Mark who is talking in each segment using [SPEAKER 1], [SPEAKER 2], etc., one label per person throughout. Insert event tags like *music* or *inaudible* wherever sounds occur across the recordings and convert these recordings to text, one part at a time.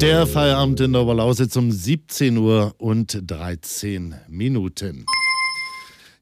[SPEAKER 1] Der Feierabend in der Oberlausitz um 17 Uhr und 13 Minuten.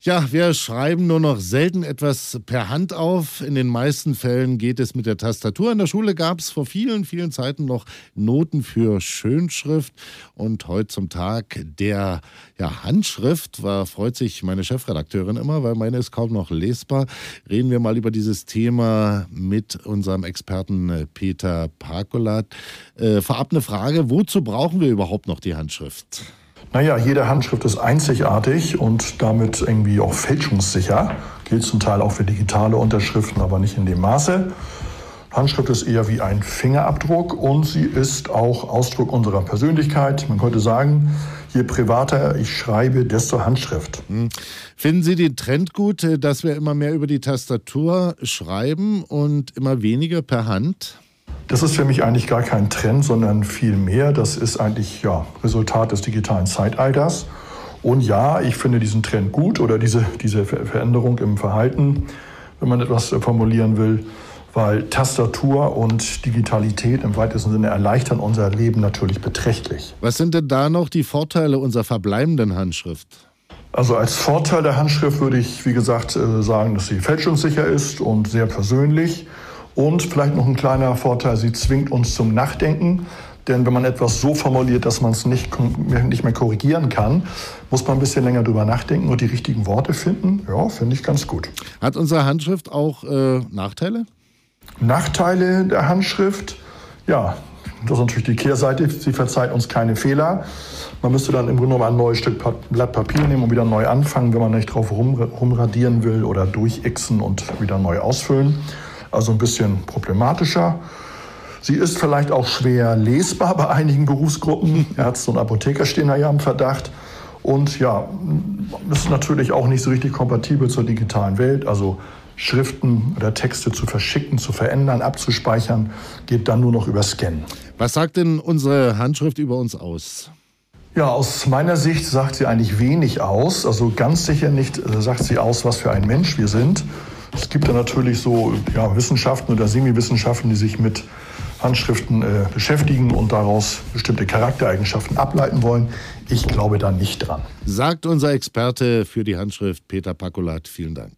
[SPEAKER 1] Ja, wir schreiben nur noch selten etwas per Hand auf. In den meisten Fällen geht es mit der Tastatur. In der Schule gab es vor vielen, vielen Zeiten noch Noten für Schönschrift. Und heute zum Tag der ja, Handschrift war, freut sich meine Chefredakteurin immer, weil meine ist kaum noch lesbar. Reden wir mal über dieses Thema mit unserem Experten äh, Peter Parkolat. Äh, vorab eine Frage, wozu brauchen wir überhaupt noch die Handschrift?
[SPEAKER 2] Naja, jede Handschrift ist einzigartig und damit irgendwie auch fälschungssicher. Gilt zum Teil auch für digitale Unterschriften, aber nicht in dem Maße. Handschrift ist eher wie ein Fingerabdruck und sie ist auch Ausdruck unserer Persönlichkeit. Man könnte sagen, je privater ich schreibe, desto Handschrift. Hm.
[SPEAKER 1] Finden Sie den Trend gut, äh, dass wir immer mehr über die Tastatur schreiben und immer weniger per Hand?
[SPEAKER 2] Das ist für mich eigentlich gar kein Trend, sondern viel mehr. Das ist eigentlich ja, Resultat des digitalen Zeitalters. Und ja, ich finde diesen Trend gut oder diese, diese Veränderung im Verhalten, wenn man etwas formulieren will, weil Tastatur und Digitalität im weitesten Sinne erleichtern unser Leben natürlich beträchtlich.
[SPEAKER 1] Was sind denn da noch die Vorteile unserer verbleibenden Handschrift?
[SPEAKER 2] Also als Vorteil der Handschrift würde ich, wie gesagt, äh, sagen, dass sie fälschungssicher ist und sehr persönlich. Und vielleicht noch ein kleiner Vorteil, sie zwingt uns zum Nachdenken. Denn wenn man etwas so formuliert, dass man es nicht, nicht mehr korrigieren kann, muss man ein bisschen länger drüber nachdenken und die richtigen Worte finden. Ja, finde ich ganz gut.
[SPEAKER 1] Hat unsere Handschrift auch äh, Nachteile?
[SPEAKER 2] Nachteile der Handschrift? Ja, das ist natürlich die Kehrseite. Sie verzeiht uns keine Fehler. Man müsste dann im Grunde genommen ein neues Stück Blatt Papier nehmen und wieder neu anfangen, wenn man nicht drauf rumradieren will oder durchixen und wieder neu ausfüllen also ein bisschen problematischer. Sie ist vielleicht auch schwer lesbar bei einigen Berufsgruppen. *laughs* Ärzte und Apotheker stehen da ja im Verdacht. Und ja, ist natürlich auch nicht so richtig kompatibel zur digitalen Welt. Also Schriften oder Texte zu verschicken, zu verändern, abzuspeichern, geht dann nur noch über Scannen.
[SPEAKER 1] Was sagt denn unsere Handschrift über uns aus?
[SPEAKER 2] Ja, aus meiner Sicht sagt sie eigentlich wenig aus. Also ganz sicher nicht äh, sagt sie aus, was für ein Mensch wir sind. Es gibt da natürlich so ja, Wissenschaften oder Semi-Wissenschaften, die sich mit Handschriften äh, beschäftigen und daraus bestimmte Charaktereigenschaften ableiten wollen. Ich glaube da nicht dran.
[SPEAKER 1] Sagt unser Experte für die Handschrift Peter Pakulat. Vielen Dank.